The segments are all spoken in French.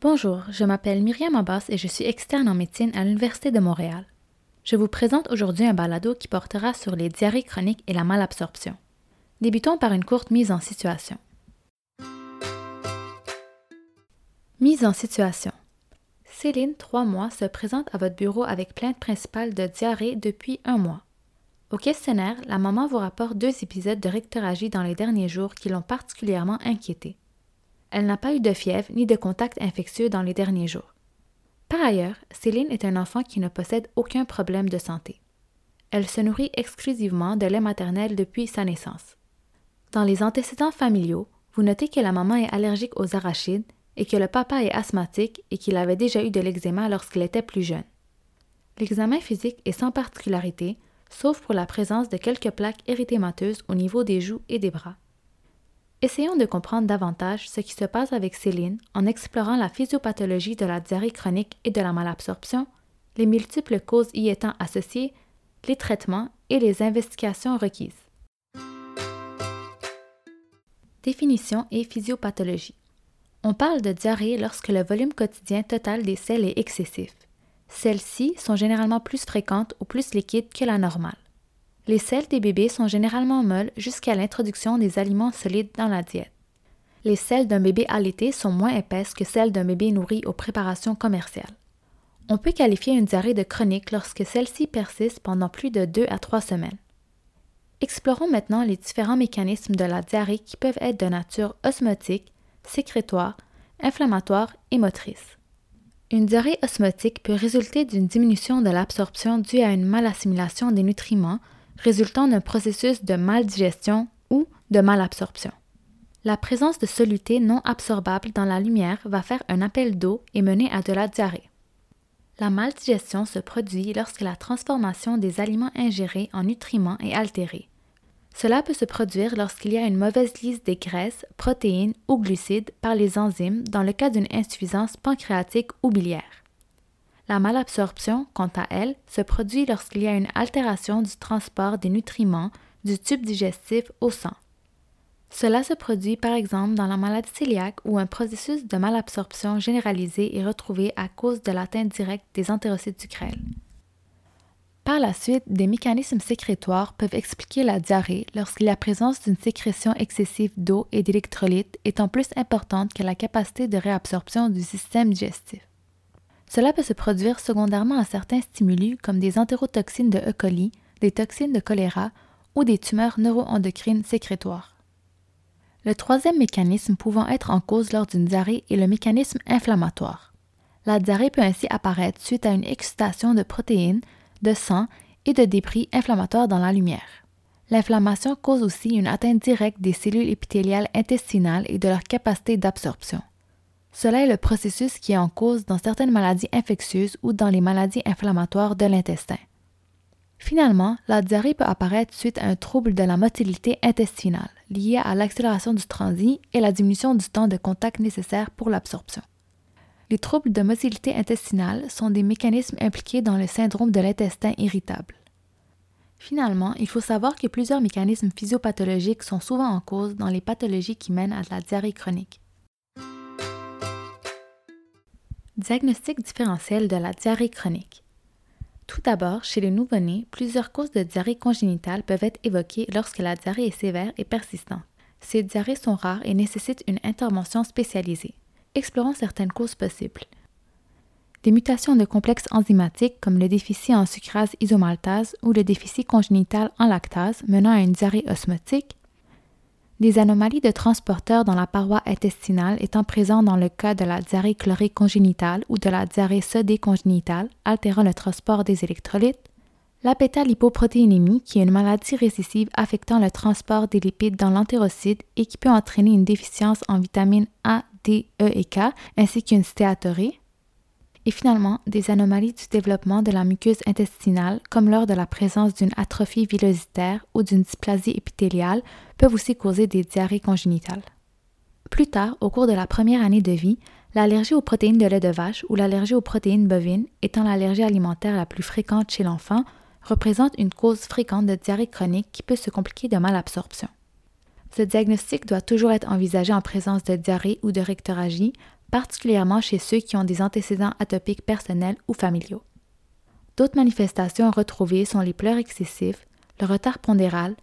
Bonjour, je m'appelle Myriam Abbas et je suis externe en médecine à l'Université de Montréal. Je vous présente aujourd'hui un balado qui portera sur les diarrhées chroniques et la malabsorption. Débutons par une courte mise en situation. Mise en situation. Céline, 3 mois, se présente à votre bureau avec plainte principale de diarrhée depuis un mois. Au questionnaire, la maman vous rapporte deux épisodes de rectoragie dans les derniers jours qui l'ont particulièrement inquiétée. Elle n'a pas eu de fièvre ni de contact infectieux dans les derniers jours. Par ailleurs, Céline est un enfant qui ne possède aucun problème de santé. Elle se nourrit exclusivement de lait maternel depuis sa naissance. Dans les antécédents familiaux, vous notez que la maman est allergique aux arachides et que le papa est asthmatique et qu'il avait déjà eu de l'eczéma lorsqu'il était plus jeune. L'examen physique est sans particularité, sauf pour la présence de quelques plaques érythémateuses au niveau des joues et des bras. Essayons de comprendre davantage ce qui se passe avec Céline en explorant la physiopathologie de la diarrhée chronique et de la malabsorption, les multiples causes y étant associées, les traitements et les investigations requises. Définition et physiopathologie. On parle de diarrhée lorsque le volume quotidien total des selles est excessif. Celles-ci sont généralement plus fréquentes ou plus liquides que la normale. Les selles des bébés sont généralement molles jusqu'à l'introduction des aliments solides dans la diète. Les selles d'un bébé allaité sont moins épaisses que celles d'un bébé nourri aux préparations commerciales. On peut qualifier une diarrhée de chronique lorsque celle-ci persiste pendant plus de 2 à 3 semaines. Explorons maintenant les différents mécanismes de la diarrhée qui peuvent être de nature osmotique, sécrétoire, inflammatoire et motrice. Une diarrhée osmotique peut résulter d'une diminution de l'absorption due à une malassimilation des nutriments résultant d'un processus de maldigestion ou de malabsorption. La présence de solutés non absorbables dans la lumière va faire un appel d'eau et mener à de la diarrhée. La maldigestion se produit lorsque la transformation des aliments ingérés en nutriments est altérée. Cela peut se produire lorsqu'il y a une mauvaise lise des graisses, protéines ou glucides par les enzymes dans le cas d'une insuffisance pancréatique ou biliaire. La malabsorption, quant à elle, se produit lorsqu'il y a une altération du transport des nutriments du tube digestif au sang. Cela se produit par exemple dans la maladie cœliaque où un processus de malabsorption généralisé est retrouvé à cause de l'atteinte directe des entérocytes du grêle. Par la suite, des mécanismes sécrétoires peuvent expliquer la diarrhée lorsqu'il y a présence d'une sécrétion excessive d'eau et d'électrolytes étant plus importante que la capacité de réabsorption du système digestif. Cela peut se produire secondairement à certains stimuli comme des entérotoxines de E. coli, des toxines de choléra ou des tumeurs neuroendocrines sécrétoires. Le troisième mécanisme pouvant être en cause lors d'une diarrhée est le mécanisme inflammatoire. La diarrhée peut ainsi apparaître suite à une excitation de protéines, de sang et de débris inflammatoires dans la lumière. L'inflammation cause aussi une atteinte directe des cellules épithéliales intestinales et de leur capacité d'absorption. Cela est le processus qui est en cause dans certaines maladies infectieuses ou dans les maladies inflammatoires de l'intestin. Finalement, la diarrhée peut apparaître suite à un trouble de la motilité intestinale, lié à l'accélération du transit et la diminution du temps de contact nécessaire pour l'absorption. Les troubles de motilité intestinale sont des mécanismes impliqués dans le syndrome de l'intestin irritable. Finalement, il faut savoir que plusieurs mécanismes physiopathologiques sont souvent en cause dans les pathologies qui mènent à la diarrhée chronique. Diagnostic différentiel de la diarrhée chronique. Tout d'abord, chez les nouveau-nés, plusieurs causes de diarrhée congénitale peuvent être évoquées lorsque la diarrhée est sévère et persistante. Ces diarrhées sont rares et nécessitent une intervention spécialisée. Explorons certaines causes possibles. Des mutations de complexes enzymatiques comme le déficit en sucrase isomaltase ou le déficit congénital en lactase menant à une diarrhée osmotique, des anomalies de transporteurs dans la paroi intestinale étant présentes dans le cas de la diarrhée chlorique congénitale ou de la diarrhée sodée congénitale, altérant le transport des électrolytes, la lipoprotéinémie qui est une maladie récessive affectant le transport des lipides dans l'entérocyte et qui peut entraîner une déficience en vitamines A, D, E et K, ainsi qu'une stéatorée, et finalement des anomalies du développement de la muqueuse intestinale, comme lors de la présence d'une atrophie villositaire ou d'une dysplasie épithéliale, peuvent aussi causer des diarrhées congénitales. Plus tard, au cours de la première année de vie, l'allergie aux protéines de lait de vache ou l'allergie aux protéines bovines, étant l'allergie alimentaire la plus fréquente chez l'enfant, représente une cause fréquente de diarrhée chronique qui peut se compliquer de malabsorption. Ce diagnostic doit toujours être envisagé en présence de diarrhée ou de rectoragie particulièrement chez ceux qui ont des antécédents atopiques personnels ou familiaux. D'autres manifestations retrouvées sont les pleurs excessifs, le retard pondéral,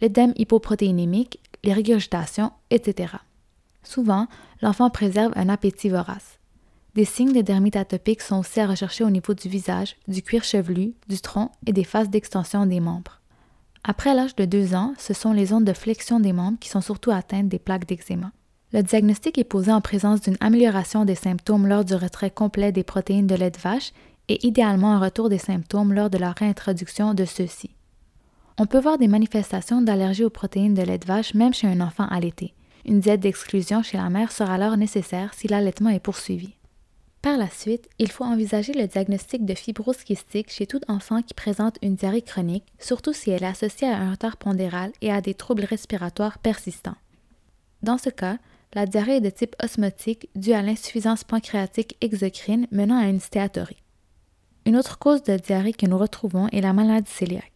l'édème hypoprotéinémique, les régurgitations, etc. Souvent, l'enfant préserve un appétit vorace. Des signes de dermite atopique sont aussi à rechercher au niveau du visage, du cuir chevelu, du tronc et des phases d'extension des membres. Après l'âge de 2 ans, ce sont les zones de flexion des membres qui sont surtout atteintes des plaques d'eczéma. Le diagnostic est posé en présence d'une amélioration des symptômes lors du retrait complet des protéines de lait de vache et idéalement un retour des symptômes lors de la réintroduction de ceux-ci. On peut voir des manifestations d'allergie aux protéines de lait de vache même chez un enfant allaité. Une diète d'exclusion chez la mère sera alors nécessaire si l'allaitement est poursuivi. Par la suite, il faut envisager le diagnostic de fibrose kystique chez tout enfant qui présente une diarrhée chronique, surtout si elle est associée à un retard pondéral et à des troubles respiratoires persistants. Dans ce cas, la diarrhée est de type osmotique due à l'insuffisance pancréatique exocrine menant à une stéatorie. Une autre cause de diarrhée que nous retrouvons est la maladie cœliaque.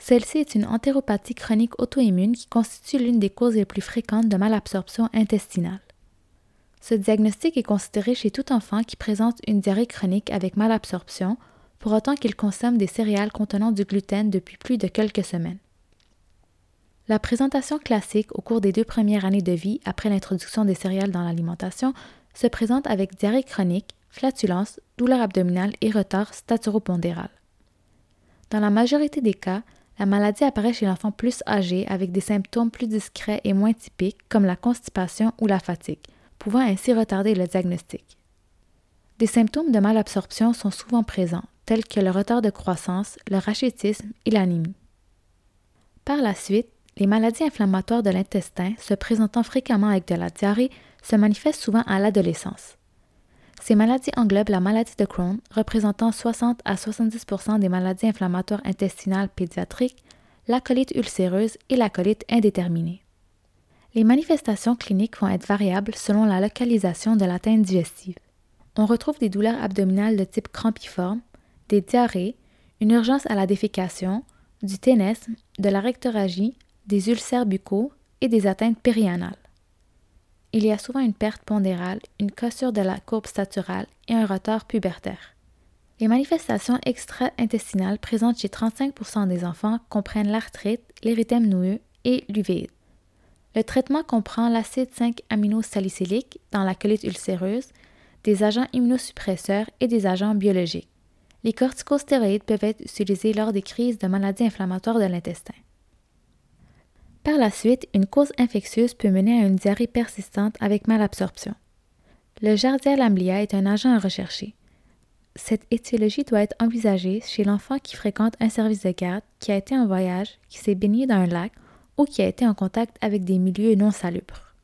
Celle-ci est une entéropathie chronique auto-immune qui constitue l'une des causes les plus fréquentes de malabsorption intestinale. Ce diagnostic est considéré chez tout enfant qui présente une diarrhée chronique avec malabsorption, pour autant qu'il consomme des céréales contenant du gluten depuis plus de quelques semaines. La présentation classique au cours des deux premières années de vie après l'introduction des céréales dans l'alimentation se présente avec diarrhée chronique, flatulence, douleur abdominale et retard staturopondéral. Dans la majorité des cas, la maladie apparaît chez l'enfant plus âgé avec des symptômes plus discrets et moins typiques comme la constipation ou la fatigue, pouvant ainsi retarder le diagnostic. Des symptômes de malabsorption sont souvent présents, tels que le retard de croissance, le rachitisme et l'anémie. Par la suite, les maladies inflammatoires de l'intestin, se présentant fréquemment avec de la diarrhée, se manifestent souvent à l'adolescence. Ces maladies englobent la maladie de Crohn, représentant 60 à 70% des maladies inflammatoires intestinales pédiatriques, la colite ulcéreuse et la colite indéterminée. Les manifestations cliniques vont être variables selon la localisation de l'atteinte digestive. On retrouve des douleurs abdominales de type crampiforme, des diarrhées, une urgence à la défécation, du ténesme, de la rectoragie, des ulcères buccaux et des atteintes périanales. Il y a souvent une perte pondérale, une cassure de la courbe staturale et un retard pubertaire. Les manifestations extra-intestinales présentes chez 35% des enfants comprennent l'arthrite, l'érythème noueux et l'uvéite. Le traitement comprend l'acide 5-aminosalicylique dans la colite ulcéreuse, des agents immunosuppresseurs et des agents biologiques. Les corticostéroïdes peuvent être utilisés lors des crises de maladies inflammatoires de l'intestin. Par la suite, une cause infectieuse peut mener à une diarrhée persistante avec malabsorption. Le Jardial lamblia est un agent à rechercher. Cette étiologie doit être envisagée chez l'enfant qui fréquente un service de garde, qui a été en voyage, qui s'est baigné dans un lac ou qui a été en contact avec des milieux non salubres.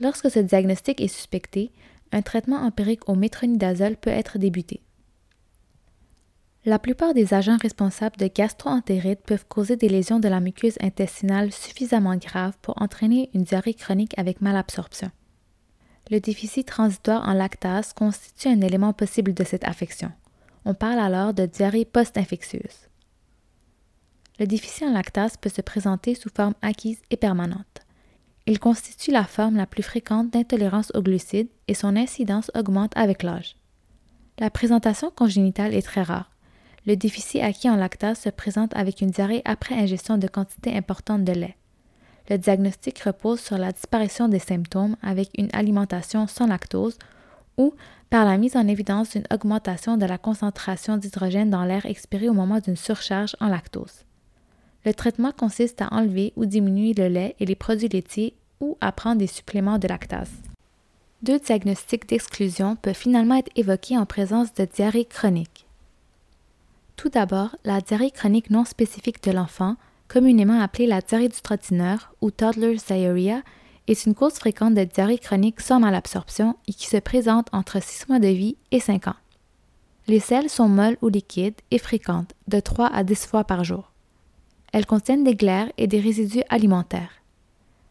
Lorsque ce diagnostic est suspecté, un traitement empirique au métronidazole peut être débuté. La plupart des agents responsables de gastroentérite peuvent causer des lésions de la muqueuse intestinale suffisamment graves pour entraîner une diarrhée chronique avec malabsorption. Le déficit transitoire en lactase constitue un élément possible de cette affection. On parle alors de diarrhée post-infectieuse. Le déficit en lactase peut se présenter sous forme acquise et permanente. Il constitue la forme la plus fréquente d'intolérance aux glucides et son incidence augmente avec l'âge. La présentation congénitale est très rare. Le déficit acquis en lactase se présente avec une diarrhée après ingestion de quantités importantes de lait. Le diagnostic repose sur la disparition des symptômes avec une alimentation sans lactose ou par la mise en évidence d'une augmentation de la concentration d'hydrogène dans l'air expiré au moment d'une surcharge en lactose. Le traitement consiste à enlever ou diminuer le lait et les produits laitiers ou à prendre des suppléments de lactase. Deux diagnostics d'exclusion peuvent finalement être évoqués en présence de diarrhée chronique. Tout d'abord, la diarrhée chronique non spécifique de l'enfant, communément appelée la diarrhée du trottineur ou toddler's diarrhea, est une cause fréquente de diarrhée chronique sans malabsorption et qui se présente entre 6 mois de vie et 5 ans. Les selles sont molles ou liquides et fréquentes, de 3 à 10 fois par jour. Elles contiennent des glaires et des résidus alimentaires.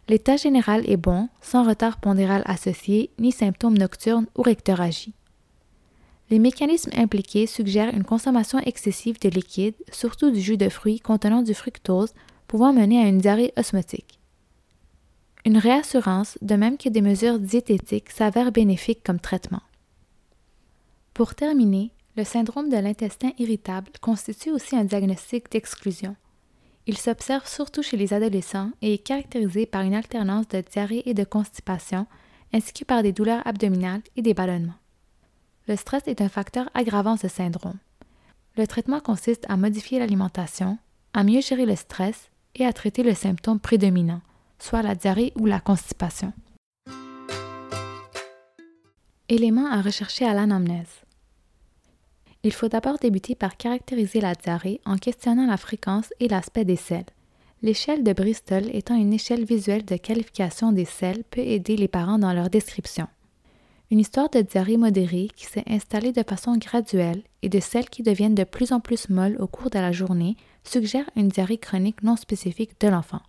L'état général est bon, sans retard pondéral associé, ni symptômes nocturnes ou rectoragie. Les mécanismes impliqués suggèrent une consommation excessive de liquide, surtout du jus de fruits contenant du fructose, pouvant mener à une diarrhée osmotique. Une réassurance, de même que des mesures diététiques, s'avère bénéfique comme traitement. Pour terminer, le syndrome de l'intestin irritable constitue aussi un diagnostic d'exclusion. Il s'observe surtout chez les adolescents et est caractérisé par une alternance de diarrhée et de constipation, ainsi que par des douleurs abdominales et des ballonnements. Le stress est un facteur aggravant ce syndrome. Le traitement consiste à modifier l'alimentation, à mieux gérer le stress et à traiter le symptôme prédominant, soit la diarrhée ou la constipation. Éléments à rechercher à l'anamnèse. Il faut d'abord débuter par caractériser la diarrhée en questionnant la fréquence et l'aspect des selles. L'échelle de Bristol étant une échelle visuelle de qualification des selles peut aider les parents dans leur description. Une histoire de diarrhée modérée qui s'est installée de façon graduelle et de celles qui deviennent de plus en plus molles au cours de la journée suggère une diarrhée chronique non spécifique de l'enfant.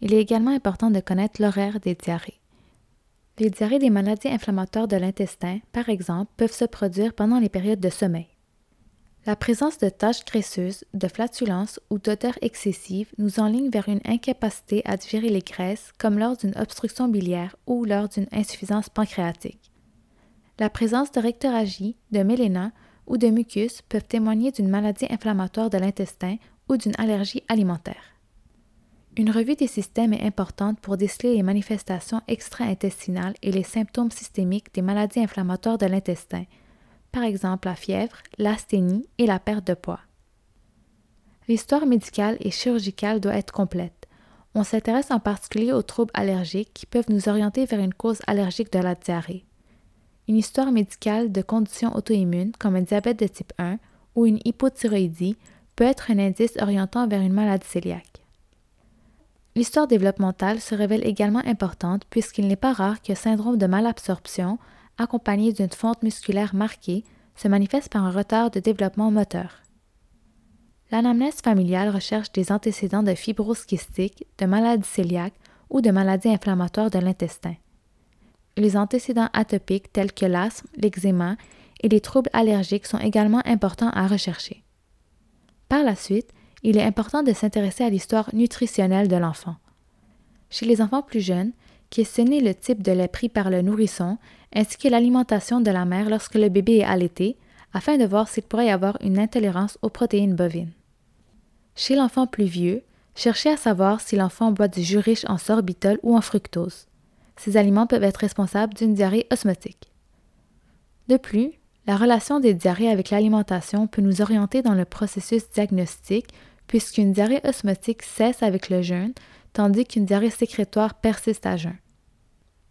Il est également important de connaître l'horaire des diarrhées. Les diarrhées des maladies inflammatoires de l'intestin, par exemple, peuvent se produire pendant les périodes de sommeil. La présence de taches graisseuses, de flatulences ou d'odeurs excessives nous enligne vers une incapacité à digérer les graisses comme lors d'une obstruction biliaire ou lors d'une insuffisance pancréatique. La présence de rectoragie, de méléna ou de mucus peuvent témoigner d'une maladie inflammatoire de l'intestin ou d'une allergie alimentaire. Une revue des systèmes est importante pour déceler les manifestations extra-intestinales et les symptômes systémiques des maladies inflammatoires de l'intestin, par exemple la fièvre, l'asthénie et la perte de poids. L'histoire médicale et chirurgicale doit être complète. On s'intéresse en particulier aux troubles allergiques qui peuvent nous orienter vers une cause allergique de la diarrhée une histoire médicale de conditions auto-immunes comme un diabète de type 1 ou une hypothyroïdie peut être un indice orientant vers une maladie cœliaque. L'histoire développementale se révèle également importante puisqu'il n'est pas rare que syndrome de malabsorption, accompagné d'une fonte musculaire marquée, se manifeste par un retard de développement moteur. L'anamnèse familiale recherche des antécédents de fibrose kystique, de maladie cœliaque ou de maladies inflammatoires de l'intestin les antécédents atopiques tels que l'asthme, l'eczéma et les troubles allergiques sont également importants à rechercher. Par la suite, il est important de s'intéresser à l'histoire nutritionnelle de l'enfant. Chez les enfants plus jeunes, questionner le type de lait pris par le nourrisson ainsi que l'alimentation de la mère lorsque le bébé est allaité afin de voir s'il pourrait y avoir une intolérance aux protéines bovines. Chez l'enfant plus vieux, cherchez à savoir si l'enfant boit du jus riche en sorbitol ou en fructose. Ces aliments peuvent être responsables d'une diarrhée osmotique. De plus, la relation des diarrhées avec l'alimentation peut nous orienter dans le processus diagnostique puisqu'une diarrhée osmotique cesse avec le jeûne, tandis qu'une diarrhée sécrétoire persiste à jeûn.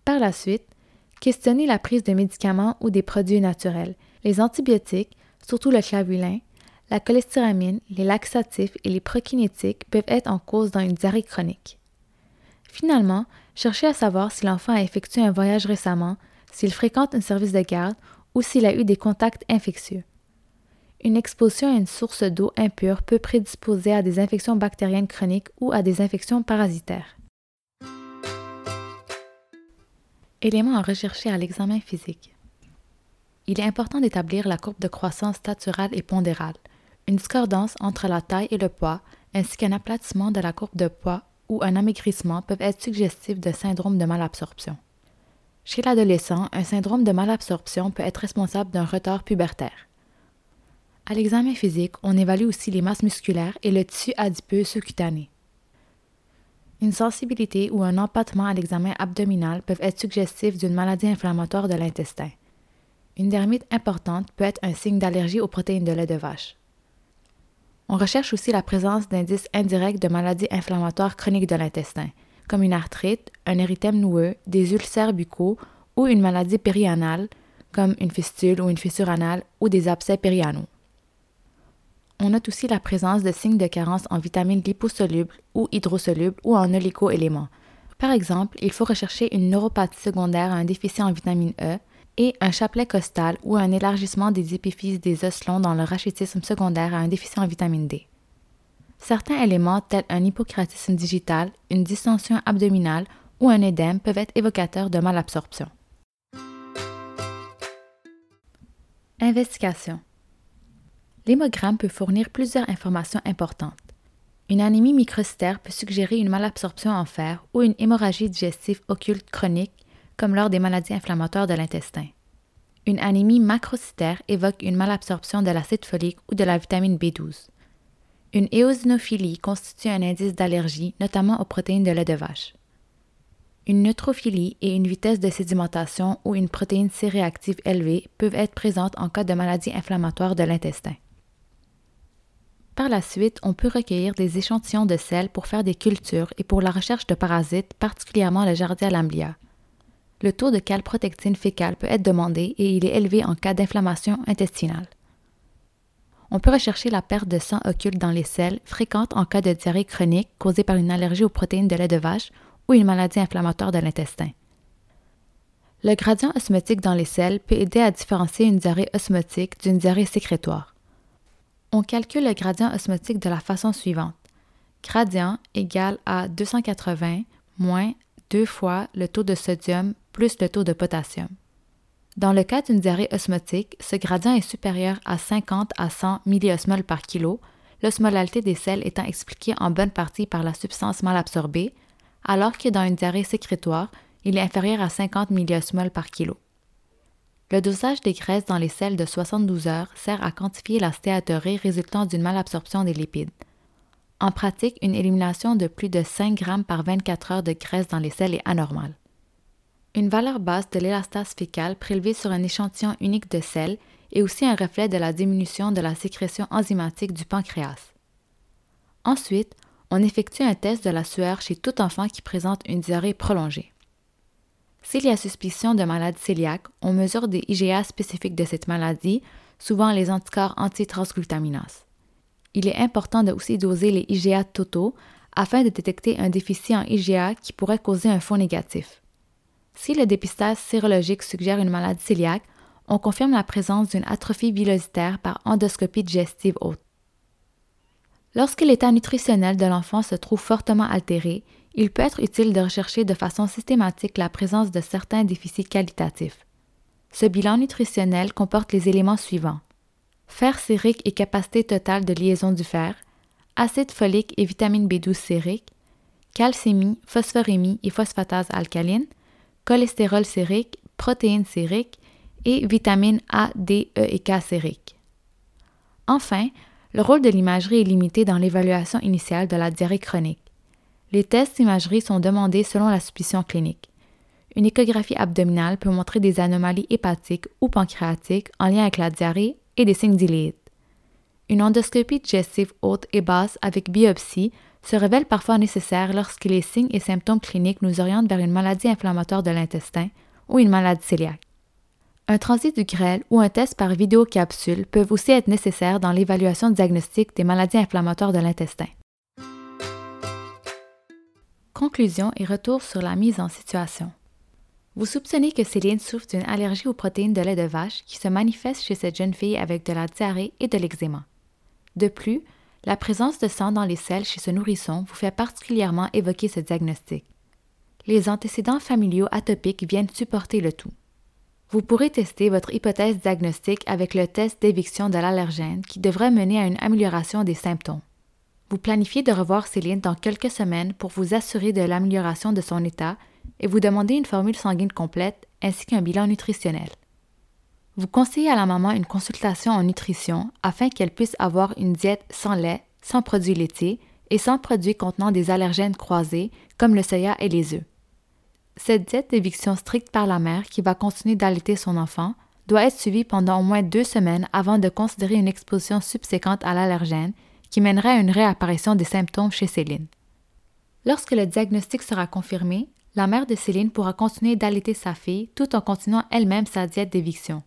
Par la suite, questionnez la prise de médicaments ou des produits naturels. Les antibiotiques, surtout le clavulin, la cholestéramine, les laxatifs et les prokinétiques peuvent être en cause dans une diarrhée chronique. Finalement, cherchez à savoir si l'enfant a effectué un voyage récemment, s'il fréquente un service de garde ou s'il a eu des contacts infectieux. Une exposition à une source d'eau impure peut prédisposer à des infections bactériennes chroniques ou à des infections parasitaires. Éléments à rechercher à l'examen physique. Il est important d'établir la courbe de croissance staturale et pondérale, une discordance entre la taille et le poids, ainsi qu'un aplatissement de la courbe de poids ou un amaigrissement peuvent être suggestifs de syndrome de malabsorption. Chez l'adolescent, un syndrome de malabsorption peut être responsable d'un retard pubertaire. À l'examen physique, on évalue aussi les masses musculaires et le tissu adipeux sous-cutané. Une sensibilité ou un empattement à l'examen abdominal peuvent être suggestifs d'une maladie inflammatoire de l'intestin. Une dermite importante peut être un signe d'allergie aux protéines de lait de vache. On recherche aussi la présence d'indices indirects de maladies inflammatoires chroniques de l'intestin, comme une arthrite, un érythème noueux, des ulcères buccaux ou une maladie périanale, comme une fistule ou une fissure anale ou des abcès périanaux. On note aussi la présence de signes de carence en vitamines liposolubles ou hydrosolubles ou en oligo-éléments. Par exemple, il faut rechercher une neuropathie secondaire à un déficit en vitamine E, et un chapelet costal ou un élargissement des épiphyses des os dans le rachitisme secondaire à un déficit en vitamine D. Certains éléments tels un hypocratisme digital, une distension abdominale ou un édème peuvent être évocateurs de malabsorption. Investigation. L'hémogramme peut fournir plusieurs informations importantes. Une anémie microcytaire peut suggérer une malabsorption en fer ou une hémorragie digestive occulte chronique, comme lors des maladies inflammatoires de l'intestin. Une anémie macrocytaire évoque une malabsorption de l'acide folique ou de la vitamine B12. Une éosinophilie constitue un indice d'allergie, notamment aux protéines de lait de vache. Une neutrophilie et une vitesse de sédimentation ou une protéine C réactive élevée peuvent être présentes en cas de maladie inflammatoire de l'intestin. Par la suite, on peut recueillir des échantillons de sel pour faire des cultures et pour la recherche de parasites, particulièrement le Giardia lamblia. Le taux de calprotectine fécale peut être demandé et il est élevé en cas d'inflammation intestinale. On peut rechercher la perte de sang occulte dans les selles, fréquente en cas de diarrhée chronique causée par une allergie aux protéines de lait de vache ou une maladie inflammatoire de l'intestin. Le gradient osmotique dans les selles peut aider à différencier une diarrhée osmotique d'une diarrhée sécrétoire. On calcule le gradient osmotique de la façon suivante. Gradient égal à 280 moins 2 fois le taux de sodium plus le taux de potassium. Dans le cas d'une diarrhée osmotique, ce gradient est supérieur à 50 à 100 milliosmoles par kilo, l'osmolalité des selles étant expliquée en bonne partie par la substance mal absorbée, alors que dans une diarrhée sécrétoire, il est inférieur à 50 milliosmoles par kilo. Le dosage des graisses dans les selles de 72 heures sert à quantifier la stéatorée résultant d'une malabsorption des lipides. En pratique, une élimination de plus de 5 grammes par 24 heures de graisse dans les selles est anormale. Une valeur basse de l'élastase fécale prélevée sur un échantillon unique de sel est aussi un reflet de la diminution de la sécrétion enzymatique du pancréas. Ensuite, on effectue un test de la sueur chez tout enfant qui présente une diarrhée prolongée. S'il y a suspicion de maladie cœliaque, on mesure des IgA spécifiques de cette maladie, souvent les anticorps antitransglutaminase. Il est important de aussi doser les IgA totaux afin de détecter un déficit en IgA qui pourrait causer un faux négatif. Si le dépistage sérologique suggère une maladie cœliaque, on confirme la présence d'une atrophie villositaire par endoscopie digestive haute. Lorsque l'état nutritionnel de l'enfant se trouve fortement altéré, il peut être utile de rechercher de façon systématique la présence de certains déficits qualitatifs. Ce bilan nutritionnel comporte les éléments suivants fer sérique et capacité totale de liaison du fer, acide folique et vitamine B12 sérique, calcémie, phosphorémie et phosphatase alcaline, cholestérol sérique, protéines sériques et vitamines A, D, E et K sériques. Enfin, le rôle de l'imagerie est limité dans l'évaluation initiale de la diarrhée chronique. Les tests d'imagerie sont demandés selon la suspicion clinique. Une échographie abdominale peut montrer des anomalies hépatiques ou pancréatiques en lien avec la diarrhée et des signes d'iléite. Une endoscopie digestive haute et basse avec biopsie se révèle parfois nécessaire lorsque les signes et symptômes cliniques nous orientent vers une maladie inflammatoire de l'intestin ou une maladie cœliaque. Un transit du grêle ou un test par vidéocapsule peuvent aussi être nécessaires dans l'évaluation diagnostique des maladies inflammatoires de l'intestin. Conclusion et retour sur la mise en situation. Vous soupçonnez que Céline souffre d'une allergie aux protéines de lait de vache qui se manifeste chez cette jeune fille avec de la diarrhée et de l'eczéma. De plus, la présence de sang dans les selles chez ce nourrisson vous fait particulièrement évoquer ce diagnostic. Les antécédents familiaux atopiques viennent supporter le tout. Vous pourrez tester votre hypothèse diagnostique avec le test d'éviction de l'allergène qui devrait mener à une amélioration des symptômes. Vous planifiez de revoir Céline dans quelques semaines pour vous assurer de l'amélioration de son état et vous demander une formule sanguine complète ainsi qu'un bilan nutritionnel. Vous conseillez à la maman une consultation en nutrition afin qu'elle puisse avoir une diète sans lait, sans produits laitiers et sans produits contenant des allergènes croisés comme le soya et les œufs. Cette diète d'éviction stricte par la mère qui va continuer d'allaiter son enfant doit être suivie pendant au moins deux semaines avant de considérer une exposition subséquente à l'allergène qui mènerait à une réapparition des symptômes chez Céline. Lorsque le diagnostic sera confirmé, la mère de Céline pourra continuer d'allaiter sa fille tout en continuant elle-même sa diète d'éviction.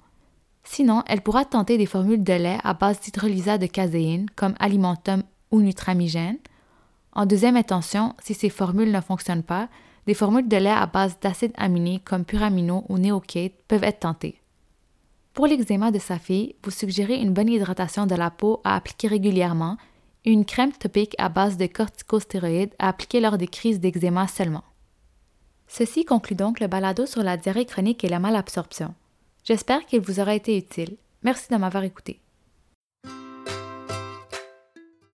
Sinon, elle pourra tenter des formules de lait à base d'hydrolysat de caséine comme Alimentum ou Nutramigène. En deuxième intention, si ces formules ne fonctionnent pas, des formules de lait à base d'acides aminés comme Puramino ou Neocate peuvent être tentées. Pour l'eczéma de sa fille, vous suggérez une bonne hydratation de la peau à appliquer régulièrement une crème topique à base de corticostéroïdes à appliquer lors des crises d'eczéma seulement. Ceci conclut donc le balado sur la diarrhée chronique et la malabsorption. J'espère qu'il vous aura été utile. Merci de m'avoir écouté.